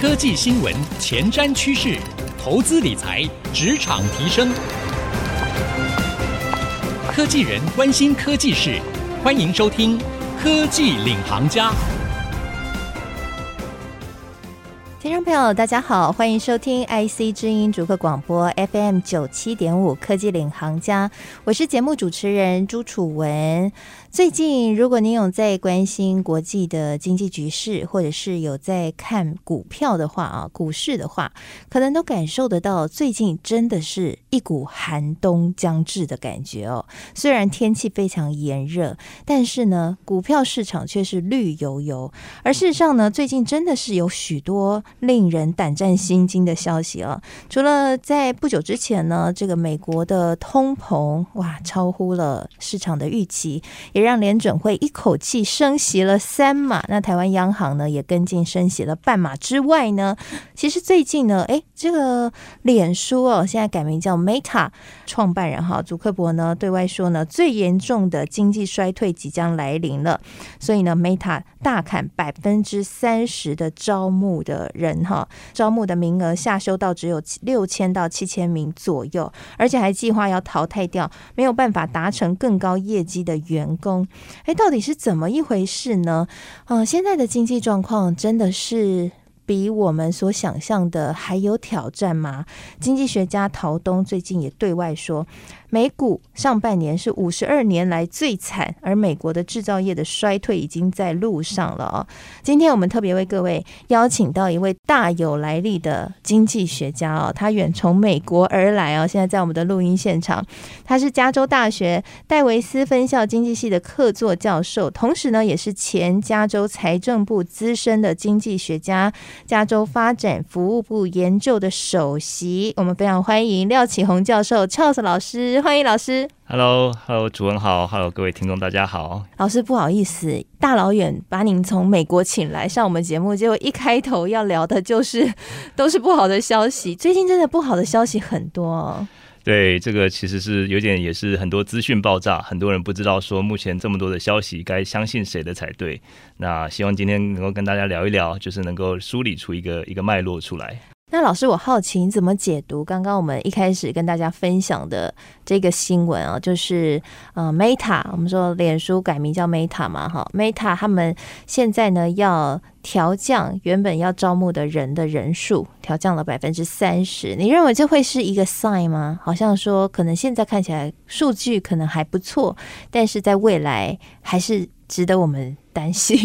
科技新闻、前瞻趋势、投资理财、职场提升，科技人关心科技事，欢迎收听《科技领航家》。听众朋友，大家好，欢迎收听 IC 之音逐客广播 FM 九七点五《科技领航家》，我是节目主持人朱楚文。最近，如果您有在关心国际的经济局势，或者是有在看股票的话啊，股市的话，可能都感受得到，最近真的是一股寒冬将至的感觉哦。虽然天气非常炎热，但是呢，股票市场却是绿油油。而事实上呢，最近真的是有许多令人胆战心惊的消息啊。除了在不久之前呢，这个美国的通膨哇，超乎了市场的预期。也让联准会一口气升息了三码，那台湾央行呢也跟进升息了半码之外呢，其实最近呢，诶，这个脸书哦，现在改名叫 Meta，创办人哈祖克伯呢对外说呢，最严重的经济衰退即将来临了，所以呢，Meta 大砍百分之三十的招募的人哈，招募的名额下修到只有六千到七千名左右，而且还计划要淘汰掉没有办法达成更高业绩的员工。哎，到底是怎么一回事呢？嗯、现在的经济状况真的是比我们所想象的还有挑战吗？经济学家陶东最近也对外说。美股上半年是五十二年来最惨，而美国的制造业的衰退已经在路上了哦。今天我们特别为各位邀请到一位大有来历的经济学家哦，他远从美国而来哦，现在在我们的录音现场。他是加州大学戴维斯分校经济系的客座教授，同时呢，也是前加州财政部资深的经济学家，加州发展服务部研究的首席。我们非常欢迎廖启宏教授，Charles 老师。欢迎老师，Hello，Hello，主持人好，Hello，各位听众大家好。老师不好意思，大老远把您从美国请来上我们节目，结果一开头要聊的就是都是不好的消息。最近真的不好的消息很多哦。对，这个其实是有点也是很多资讯爆炸，很多人不知道说目前这么多的消息该相信谁的才对。那希望今天能够跟大家聊一聊，就是能够梳理出一个一个脉络出来。那老师，我好奇你怎么解读刚刚我们一开始跟大家分享的这个新闻啊？就是呃，Meta，我们说脸书改名叫 Meta 嘛，哈，Meta 他们现在呢要调降原本要招募的人的人数，调降了百分之三十。你认为这会是一个 sign 吗？好像说可能现在看起来数据可能还不错，但是在未来还是值得我们。担心，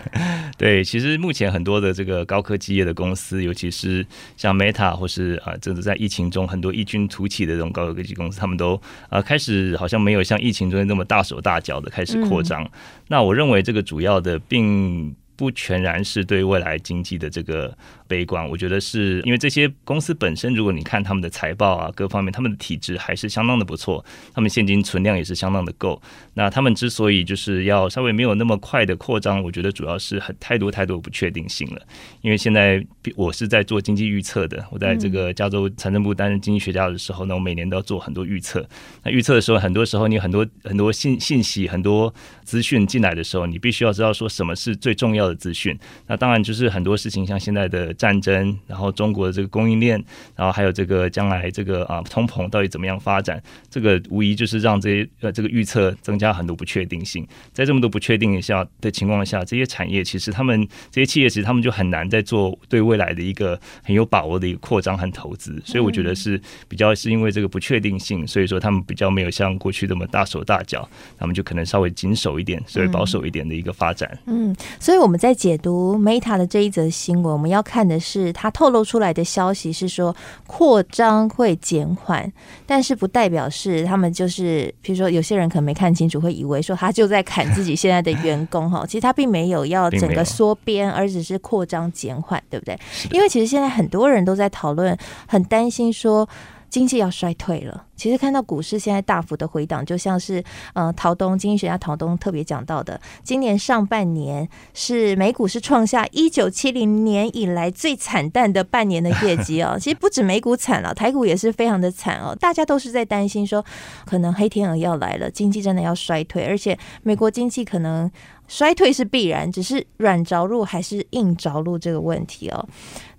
对，其实目前很多的这个高科技业的公司，尤其是像 Meta 或是啊，这个在疫情中很多异军突起的这种高科技公司，他们都啊开始好像没有像疫情中那么大手大脚的开始扩张。嗯。那我认为这个主要的并不全然是对未来经济的这个。悲观，我觉得是因为这些公司本身，如果你看他们的财报啊，各方面他们的体质还是相当的不错，他们现金存量也是相当的够。那他们之所以就是要稍微没有那么快的扩张，我觉得主要是很太多太多不确定性了。因为现在我是在做经济预测的，我在这个加州财政部担任经济学家的时候呢，我每年都要做很多预测。那预测的时候，很多时候你很多很多信信息、很多资讯进来的时候，你必须要知道说什么是最重要的资讯。那当然就是很多事情，像现在的。战争，然后中国的这个供应链，然后还有这个将来这个啊通膨到底怎么样发展，这个无疑就是让这些呃这个预测增加很多不确定性。在这么多不确定下的情况下，这些产业其实他们这些企业其实他们就很难再做对未来的一个很有把握的一个扩张和投资。所以我觉得是比较是因为这个不确定性，所以说他们比较没有像过去这么大手大脚，他们就可能稍微谨守一点，稍微保守一点的一个发展。嗯，所以我们在解读 Meta 的这一则新闻，我们要看。的是，他透露出来的消息是说扩张会减缓，但是不代表是他们就是，比如说有些人可能没看清楚，会以为说他就在砍自己现在的员工哈，其实他并没有要整个缩编，而只是扩张减缓，对不对？因为其实现在很多人都在讨论，很担心说。经济要衰退了。其实看到股市现在大幅的回档，就像是呃陶东经济学家陶东特别讲到的，今年上半年是美股是创下一九七零年以来最惨淡的半年的业绩哦。其实不止美股惨了，台股也是非常的惨哦。大家都是在担心说，可能黑天鹅要来了，经济真的要衰退，而且美国经济可能衰退是必然，只是软着陆还是硬着陆这个问题哦。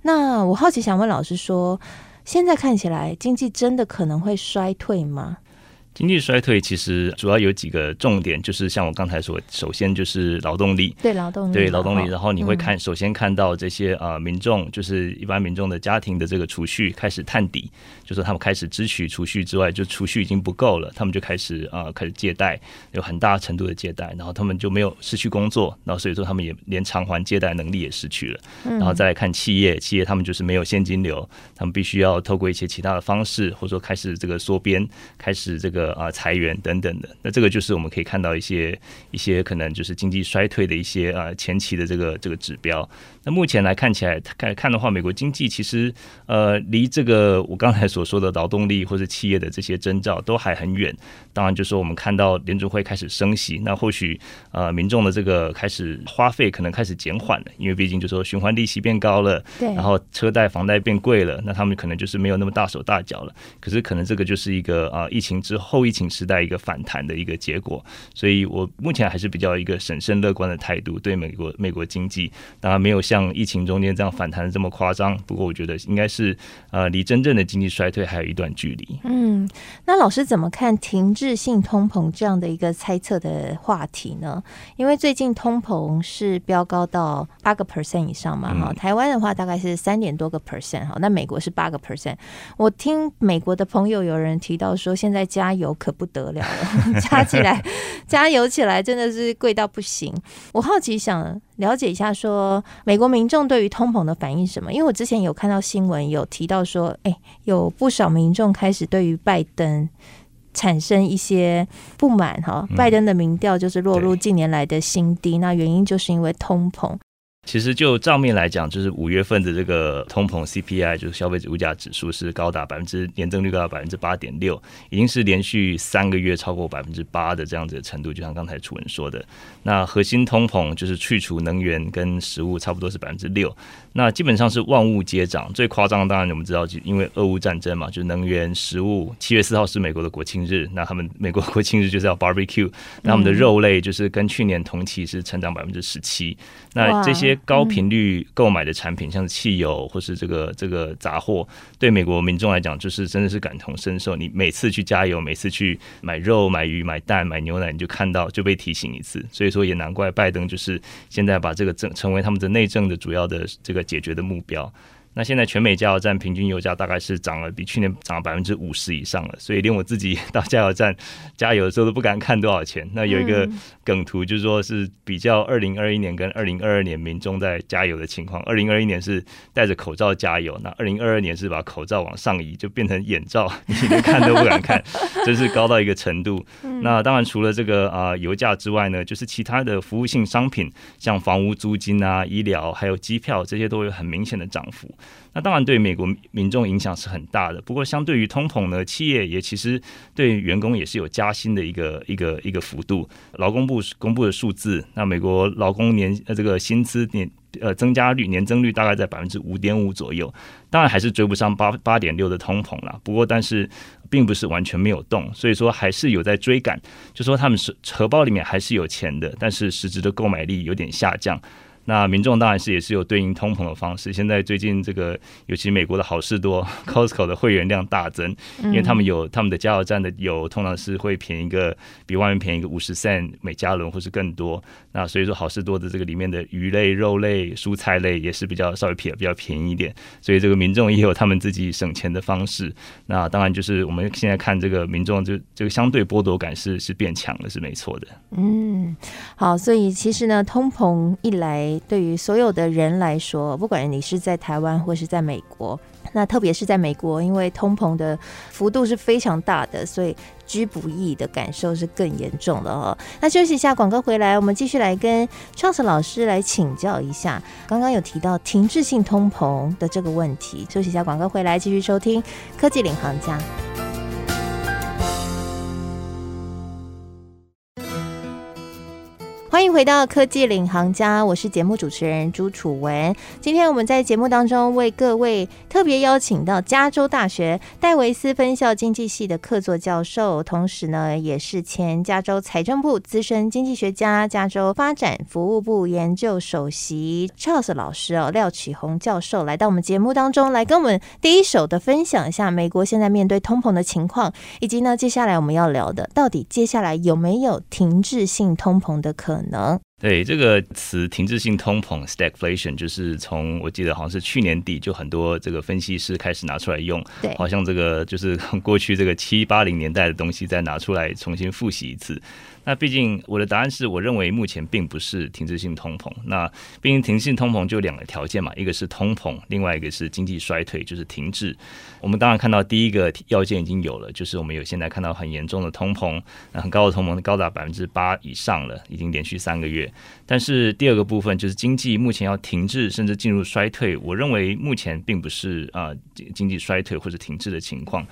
那我好奇想问老师说，现在看起来经济真的可能会衰退吗？经济衰退其实主要有几个重点，就是像我刚才说，首先就是劳动力，对劳动力，对劳动力。然后你会看，首先看到这些啊、呃、民众，就是一般民众的家庭的这个储蓄开始探底，就是他们开始支取储蓄之外，就储蓄已经不够了，他们就开始啊、呃、开始借贷，有很大程度的借贷，然后他们就没有失去工作，然后所以说他们也连偿还借贷能力也失去了。然后再来看企业，企业他们就是没有现金流，他们必须要透过一些其他的方式，或者说开始这个缩编，开始这个。啊，裁员等等的，那这个就是我们可以看到一些一些可能就是经济衰退的一些啊前期的这个这个指标。那目前来看起来看看的话，美国经济其实呃离这个我刚才所说的劳动力或者企业的这些征兆都还很远。当然，就是我们看到联储会开始升息，那或许呃民众的这个开始花费可能开始减缓了，因为毕竟就是说循环利息变高了，对，然后车贷房贷变贵了，那他们可能就是没有那么大手大脚了。可是可能这个就是一个啊疫情之后。后疫情时代一个反弹的一个结果，所以我目前还是比较一个审慎乐观的态度，对美国美国经济当然没有像疫情中间这样反弹的这么夸张，不过我觉得应该是呃离真正的经济衰退还有一段距离。嗯，那老师怎么看停滞性通膨这样的一个猜测的话题呢？因为最近通膨是飙高到八个 percent 以上嘛，哈、嗯，台湾的话大概是三点多个 percent 哈，那美国是八个 percent。我听美国的朋友有人提到说，现在加油。可不得了了，加起来，加油起来真的是贵到不行。我好奇想了解一下，说美国民众对于通膨的反应是什么？因为我之前有看到新闻，有提到说，哎，有不少民众开始对于拜登产生一些不满哈。拜登的民调就是落入近年来的新低，那原因就是因为通膨。其实就账面来讲，就是五月份的这个通膨 CPI，就是消费者物价指数是高达百分之年增率高达百分之八点六，已经是连续三个月超过百分之八的这样子的程度。就像刚才楚文说的，那核心通膨就是去除能源跟食物，差不多是百分之六。那基本上是万物皆涨，最夸张的当然我们知道，就因为俄乌战争嘛，就是能源、食物。七月四号是美国的国庆日，那他们美国国庆日就是要 barbecue，那他们的肉类就是跟去年同期是成长百分之十七。那这些高频率购买的产品，像是汽油或是这个这个杂货，对美国民众来讲，就是真的是感同身受。你每次去加油，每次去买肉、买鱼、买蛋、买牛奶，你就看到就被提醒一次。所以说也难怪拜登就是现在把这个政成为他们的内政的主要的这个解决的目标。那现在全美加油站平均油价大概是涨了，比去年涨了百分之五十以上了，所以连我自己到加油站加油的时候都不敢看多少钱。那有一个梗图，就是说是比较二零二一年跟二零二二年民众在加油的情况。二零二一年是戴着口罩加油，那二零二二年是把口罩往上移，就变成眼罩，你连看都不敢看，真是高到一个程度。那当然除了这个啊油价之外呢，就是其他的服务性商品，像房屋租金啊、医疗还有机票这些都有很明显的涨幅。那当然对美国民众影响是很大的，不过相对于通膨呢，企业也其实对员工也是有加薪的一个一个一个幅度。劳工部公布的数字，那美国劳工年呃这个薪资年呃增加率年增率大概在百分之五点五左右，当然还是追不上八八点六的通膨啦。不过但是并不是完全没有动，所以说还是有在追赶，就说他们是荷包里面还是有钱的，但是实质的购买力有点下降。那民众当然是也是有对应通膨的方式。现在最近这个，尤其美国的好事多 Costco 的会员量大增，因为他们有他们的加油站的油通常是会便宜一个，比外面便宜个五十 cent 每加仑或是更多。那所以说好事多的这个里面的鱼类、肉类、蔬菜类也是比较稍微便比较便宜一点。所以这个民众也有他们自己省钱的方式。那当然就是我们现在看这个民众就这个相对剥夺感是是变强了，是没错的。嗯，好，所以其实呢，通膨一来。对于所有的人来说，不管你是在台湾或是在美国，那特别是在美国，因为通膨的幅度是非常大的，所以居不易的感受是更严重的哦。那休息一下，广告回来，我们继续来跟 Charles 老师来请教一下。刚刚有提到停滞性通膨的这个问题，休息一下，广告回来继续收听科技领航家。回到科技领航家，我是节目主持人朱楚文。今天我们在节目当中为各位特别邀请到加州大学戴维斯分校经济系的客座教授，同时呢也是前加州财政部资深经济学家、加州发展服务部研究首席 Charles 老师哦，廖启宏教授来到我们节目当中，来跟我们第一手的分享一下美国现在面对通膨的情况，以及呢接下来我们要聊的，到底接下来有没有停滞性通膨的可能？能对这个词“停滞性通膨 ”（stagflation） 就是从我记得好像是去年底就很多这个分析师开始拿出来用，对，好像这个就是过去这个七八零年代的东西再拿出来重新复习一次。那毕竟我的答案是我认为目前并不是停滞性通膨。那毕竟停滞性通膨就两个条件嘛，一个是通膨，另外一个是经济衰退，就是停滞。我们当然看到第一个要件已经有了，就是我们有现在看到很严重的通膨，那很高的通膨，高达百分之八以上了，已经连续三个月。但是第二个部分就是经济目前要停滞甚至进入衰退，我认为目前并不是啊经济衰退或者停滞的情况。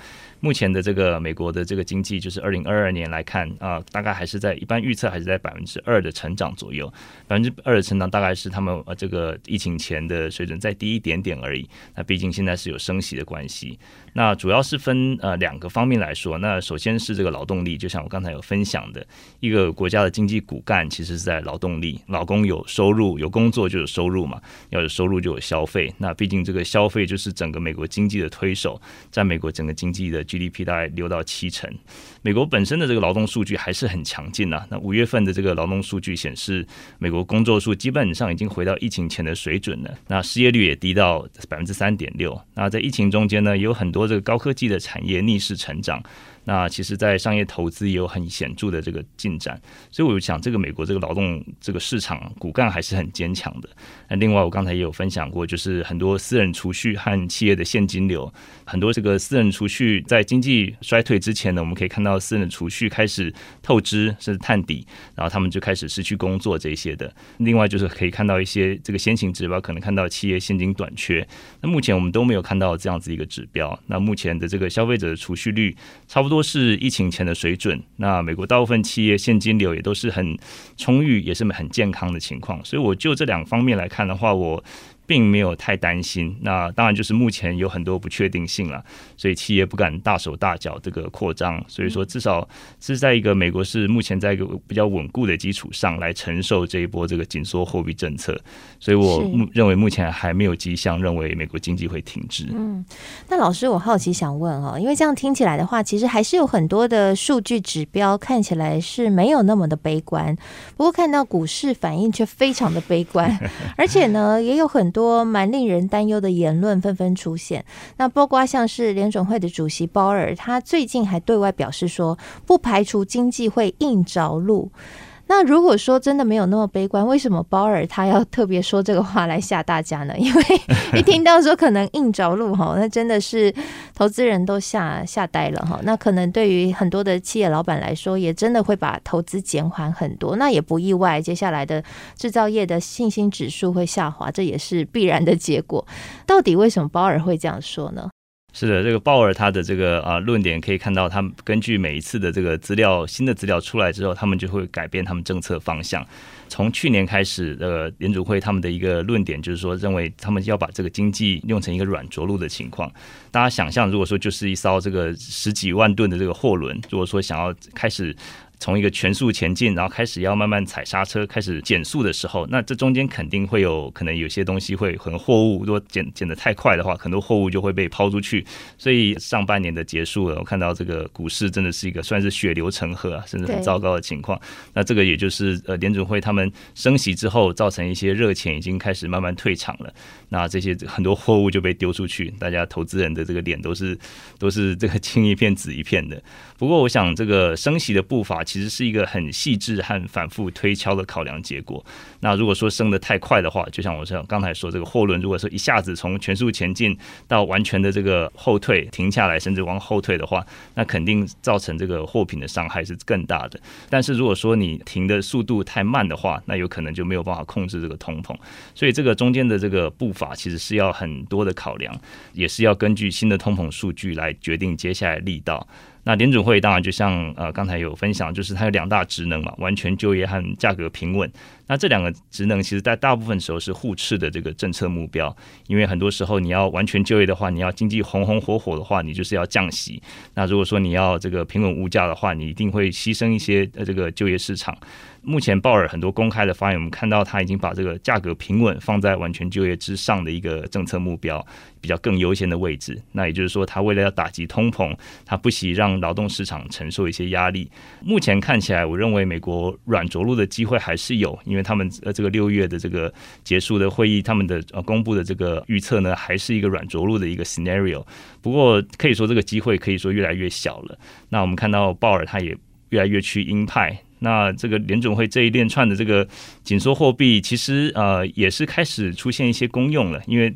目前的这个美国的这个经济，就是二零二二年来看啊，大概还是在一般预测还是在百分之二的成长左右，百分之二的成长大概是他们呃这个疫情前的水准再低一点点而已。那毕竟现在是有升息的关系，那主要是分呃两个方面来说。那首先是这个劳动力，就像我刚才有分享的，一个国家的经济骨干其实是在劳动力，老公有收入有工作就有收入嘛，要有收入就有消费。那毕竟这个消费就是整个美国经济的推手，在美国整个经济的。GDP 大概六到七成，美国本身的这个劳动数据还是很强劲呐。那五月份的这个劳动数据显示，美国工作数基本上已经回到疫情前的水准了。那失业率也低到百分之三点六。那在疫情中间呢，有很多这个高科技的产业逆势成长。那其实，在商业投资也有很显著的这个进展，所以我就想，这个美国这个劳动这个市场骨干还是很坚强的。那另外，我刚才也有分享过，就是很多私人储蓄和企业的现金流，很多这个私人储蓄在经济衰退之前呢，我们可以看到私人储蓄开始透支甚至探底，然后他们就开始失去工作这些的。另外，就是可以看到一些这个先行指标，可能看到企业现金短缺。那目前我们都没有看到这样子一个指标。那目前的这个消费者的储蓄率差不多。都是疫情前的水准。那美国大部分企业现金流也都是很充裕，也是很健康的情况。所以，我就这两方面来看的话，我。并没有太担心，那当然就是目前有很多不确定性了，所以企业不敢大手大脚这个扩张，所以说至少是在一个美国是目前在一个比较稳固的基础上来承受这一波这个紧缩货币政策，所以我认为目前还没有迹象认为美国经济会停滞。嗯，那老师我好奇想问哈，因为这样听起来的话，其实还是有很多的数据指标看起来是没有那么的悲观，不过看到股市反应却非常的悲观，而且呢也有很。多蛮令人担忧的言论纷纷出现，那包括像是联准会的主席鲍尔，他最近还对外表示说，不排除经济会硬着陆。那如果说真的没有那么悲观，为什么鲍尔他要特别说这个话来吓大家呢？因为 一听到说可能硬着陆哈，那真的是投资人都吓吓呆了哈。那可能对于很多的企业老板来说，也真的会把投资减缓很多。那也不意外，接下来的制造业的信心指数会下滑，这也是必然的结果。到底为什么鲍尔会这样说呢？是的，这个鲍尔他的这个啊论点可以看到，他们根据每一次的这个资料，新的资料出来之后，他们就会改变他们政策方向。从去年开始，呃，联储会他们的一个论点就是说，认为他们要把这个经济用成一个软着陆的情况。大家想象，如果说就是一艘这个十几万吨的这个货轮，如果说想要开始。从一个全速前进，然后开始要慢慢踩刹车，开始减速的时候，那这中间肯定会有可能有些东西会，可能货物如果减减得太快的话，很多货物就会被抛出去。所以上半年的结束了，我看到这个股市真的是一个算是血流成河啊，甚至很糟糕的情况。那这个也就是呃联准会他们升息之后，造成一些热钱已经开始慢慢退场了。那这些很多货物就被丢出去，大家投资人的这个脸都是都是这个青一片紫一片的。不过我想这个升息的步伐。其其实是一个很细致和反复推敲的考量结果。那如果说升得太快的话，就像我像刚才说，这个货轮如果说一下子从全速前进到完全的这个后退、停下来，甚至往后退的话，那肯定造成这个货品的伤害是更大的。但是如果说你停的速度太慢的话，那有可能就没有办法控制这个通膨。所以这个中间的这个步伐其实是要很多的考量，也是要根据新的通膨数据来决定接下来力道。那联准会当然就像呃刚才有分享，就是它有两大职能嘛，完全就业和价格平稳。那这两个职能其实在大部分时候是互斥的这个政策目标，因为很多时候你要完全就业的话，你要经济红红火火的话，你就是要降息。那如果说你要这个平稳物价的话，你一定会牺牲一些呃这个就业市场。目前鲍尔很多公开的发言，我们看到他已经把这个价格平稳放在完全就业之上的一个政策目标，比较更优先的位置。那也就是说，他为了要打击通膨，他不惜让劳动市场承受一些压力。目前看起来，我认为美国软着陆的机会还是有，因为他们呃这个六月的这个结束的会议，他们的呃公布的这个预测呢，还是一个软着陆的一个 scenario。不过可以说这个机会可以说越来越小了。那我们看到鲍尔他也越来越趋鹰派。那这个联准会这一连串的这个紧缩货币，其实呃也是开始出现一些功用了，因为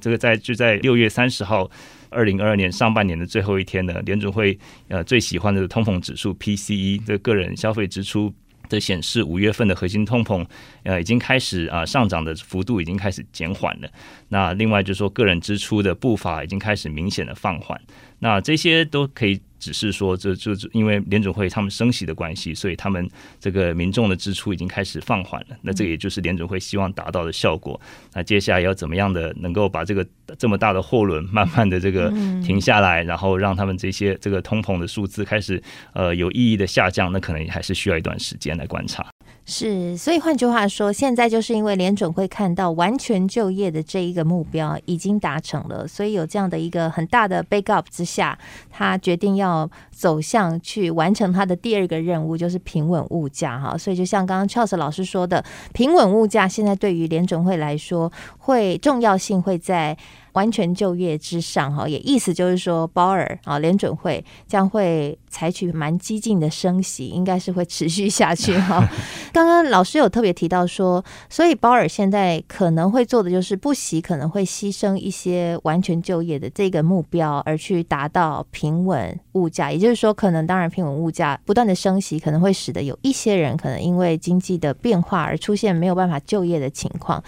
这个在就在六月三十号，二零二二年上半年的最后一天呢，联准会呃最喜欢的通膨指数 PCE 这个人消费支出的显示，五月份的核心通膨呃已经开始啊上涨的幅度已经开始减缓了。那另外就是说个人支出的步伐已经开始明显的放缓，那这些都可以。只是说，这就因为联准会他们升息的关系，所以他们这个民众的支出已经开始放缓了。那这也就是联准会希望达到的效果。那接下来要怎么样的能够把这个这么大的货轮慢慢的这个停下来，然后让他们这些这个通膨的数字开始呃有意义的下降，那可能还是需要一段时间来观察。是，所以换句话说，现在就是因为联准会看到完全就业的这一个目标已经达成了，所以有这样的一个很大的 backup 之下，他决定要走向去完成他的第二个任务，就是平稳物价哈。所以就像刚刚 Charles 老师说的，平稳物价现在对于联准会来说，会重要性会在。完全就业之上，哈，也意思就是说，鲍尔啊，联准会将会采取蛮激进的升息，应该是会持续下去哈。刚刚老师有特别提到说，所以鲍尔现在可能会做的就是不惜可能会牺牲一些完全就业的这个目标，而去达到平稳物价。也就是说，可能当然平稳物价不断的升息，可能会使得有一些人可能因为经济的变化而出现没有办法就业的情况。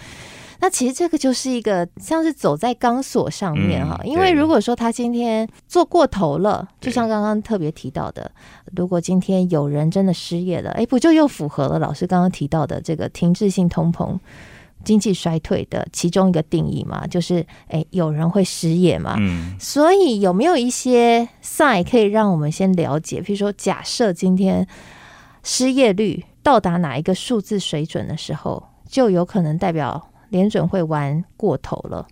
那其实这个就是一个像是走在钢索上面哈，因为如果说他今天做过头了，就像刚刚特别提到的，如果今天有人真的失业了，哎，不就又符合了老师刚刚提到的这个停滞性通膨、经济衰退的其中一个定义嘛？就是哎，有人会失业嘛？嗯，所以有没有一些 sign 可以让我们先了解？比如说，假设今天失业率到达哪一个数字水准的时候，就有可能代表。联准会玩过头了。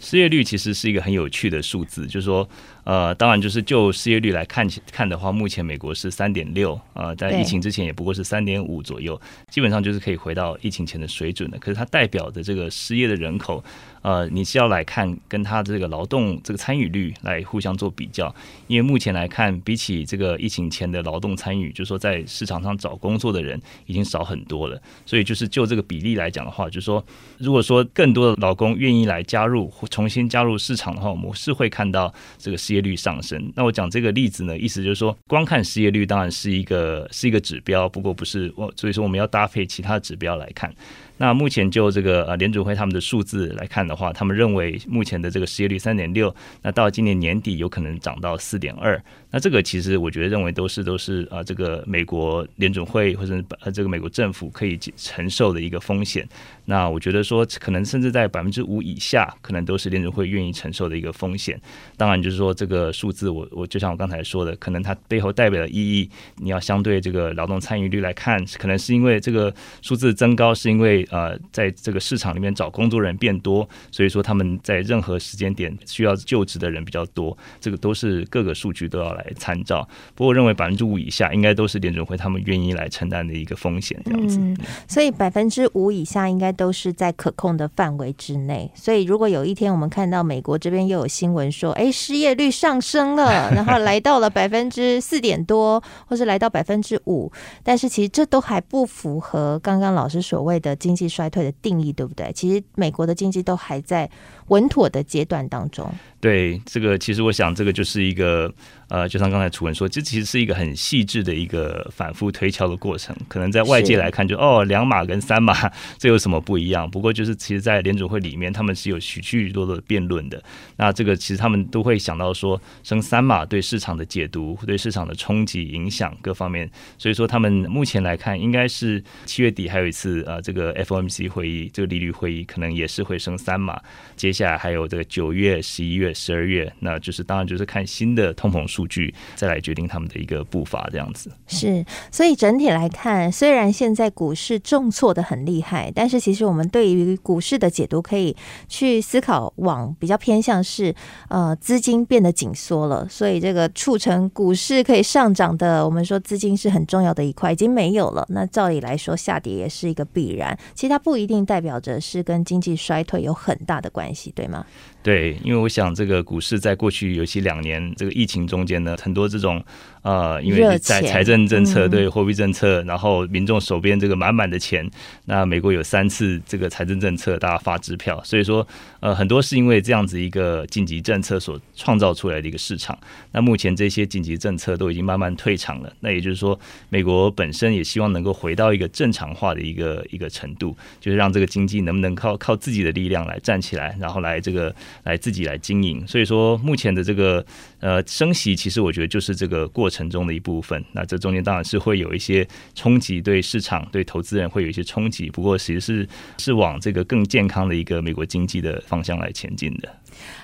失业率其实是一个很有趣的数字，就是说，呃，当然就是就失业率来看看的话，目前美国是三点六，呃，在疫情之前也不过是三点五左右，基本上就是可以回到疫情前的水准的。可是它代表的这个失业的人口。呃，你是要来看跟它这个劳动这个参与率来互相做比较，因为目前来看，比起这个疫情前的劳动参与，就是说在市场上找工作的人已经少很多了。所以就是就这个比例来讲的话，就是说，如果说更多的劳工愿意来加入或重新加入市场的话，我们是会看到这个失业率上升。那我讲这个例子呢，意思就是说，光看失业率当然是一个是一个指标，不过不是我，所以说我们要搭配其他指标来看。那目前就这个呃联准会他们的数字来看的话，他们认为目前的这个失业率三点六，那到今年年底有可能涨到四点二。那这个其实我觉得认为都是都是啊这个美国联准会或者呃这个美国政府可以承受的一个风险。那我觉得说可能甚至在百分之五以下，可能都是联准会愿意承受的一个风险。当然就是说这个数字我我就像我刚才说的，可能它背后代表的意义，你要相对这个劳动参与率来看，可能是因为这个数字增高是因为。呃，在这个市场里面找工作人变多，所以说他们在任何时间点需要就职的人比较多，这个都是各个数据都要来参照。不过我认为百分之五以下应该都是联准会他们愿意来承担的一个风险，这样子。嗯，所以百分之五以下应该都是在可控的范围之内。所以如果有一天我们看到美国这边又有新闻说，哎，失业率上升了，然后来到了百分之四点多，或是来到百分之五，但是其实这都还不符合刚刚老师所谓的经济衰退的定义，对不对？其实美国的经济都还在稳妥的阶段当中。对，这个其实我想，这个就是一个呃，就像刚才楚文说，这其实是一个很细致的一个反复推敲的过程。可能在外界来看就，就哦，两码跟三码这有什么不一样？不过就是其实，在联准会里面，他们是有许许多多的辩论的。那这个其实他们都会想到说，升三码对市场的解读、对市场的冲击、影响各方面。所以说，他们目前来看，应该是七月底还有一次呃，这个 FOMC 会议，这个利率会议可能也是会升三码。接下来还有这个九月、十一月。十二月，那就是当然就是看新的通膨数数据，再来决定他们的一个步伐，这样子。是，所以整体来看，虽然现在股市重挫的很厉害，但是其实我们对于股市的解读可以去思考，往比较偏向是呃资金变得紧缩了，所以这个促成股市可以上涨的，我们说资金是很重要的一块，已经没有了。那照理来说，下跌也是一个必然。其实它不一定代表着是跟经济衰退有很大的关系，对吗？对，因为我想这个股市在过去尤其两年这个疫情中间呢，很多这种。呃，因为在财政政策对货币政策，然后民众手边这个满满的钱，那美国有三次这个财政政策，大家发支票，所以说呃很多是因为这样子一个紧急政策所创造出来的一个市场。那目前这些紧急政策都已经慢慢退场了，那也就是说，美国本身也希望能够回到一个正常化的一个一个程度，就是让这个经济能不能靠靠自己的力量来站起来，然后来这个来自己来经营。所以说目前的这个呃升息，其实我觉得就是这个过程。中的一部分，那这中间当然是会有一些冲击，对市场、对投资人会有一些冲击。不过，其实是是往这个更健康的一个美国经济的方向来前进的。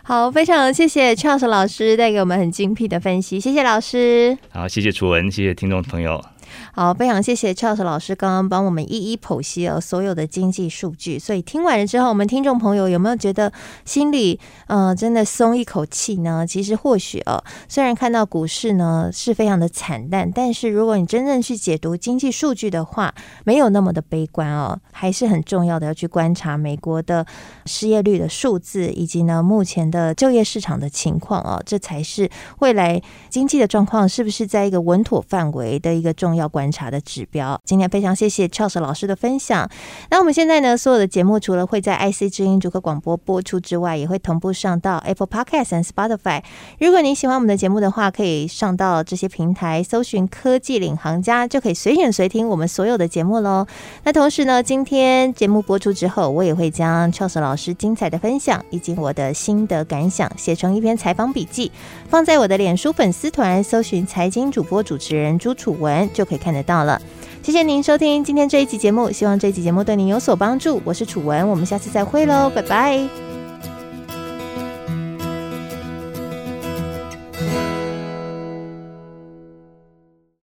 好，非常谢谢 Charles 老师带给我们很精辟的分析，谢谢老师。好，谢谢楚文，谢谢听众朋友。好，非常谢谢 Charles 老师刚刚帮我们一一剖析了所有的经济数据。所以听完了之后，我们听众朋友有没有觉得心里呃真的松一口气呢？其实或许哦，虽然看到股市呢是非常的惨淡，但是如果你真正去解读经济数据的话，没有那么的悲观哦，还是很重要的要去观察美国的失业率的数字，以及呢目前的就业市场的情况哦，这才是未来经济的状况是不是在一个稳妥范围的一个重要。观察的指标。今天非常谢谢 Charles 老师的分享。那我们现在呢，所有的节目除了会在 IC 之音主客广播播出之外，也会同步上到 Apple Podcast 和 Spotify。如果你喜欢我们的节目的话，可以上到这些平台搜寻“科技领航家”，就可以随选随听我们所有的节目喽。那同时呢，今天节目播出之后，我也会将 Charles 老师精彩的分享以及我的心得感想写成一篇采访笔记，放在我的脸书粉丝团，搜寻“财经主播主持人朱楚文”就就。可以看得到了，谢谢您收听今天这一期节目，希望这一期节目对您有所帮助。我是楚文，我们下次再会喽，拜拜。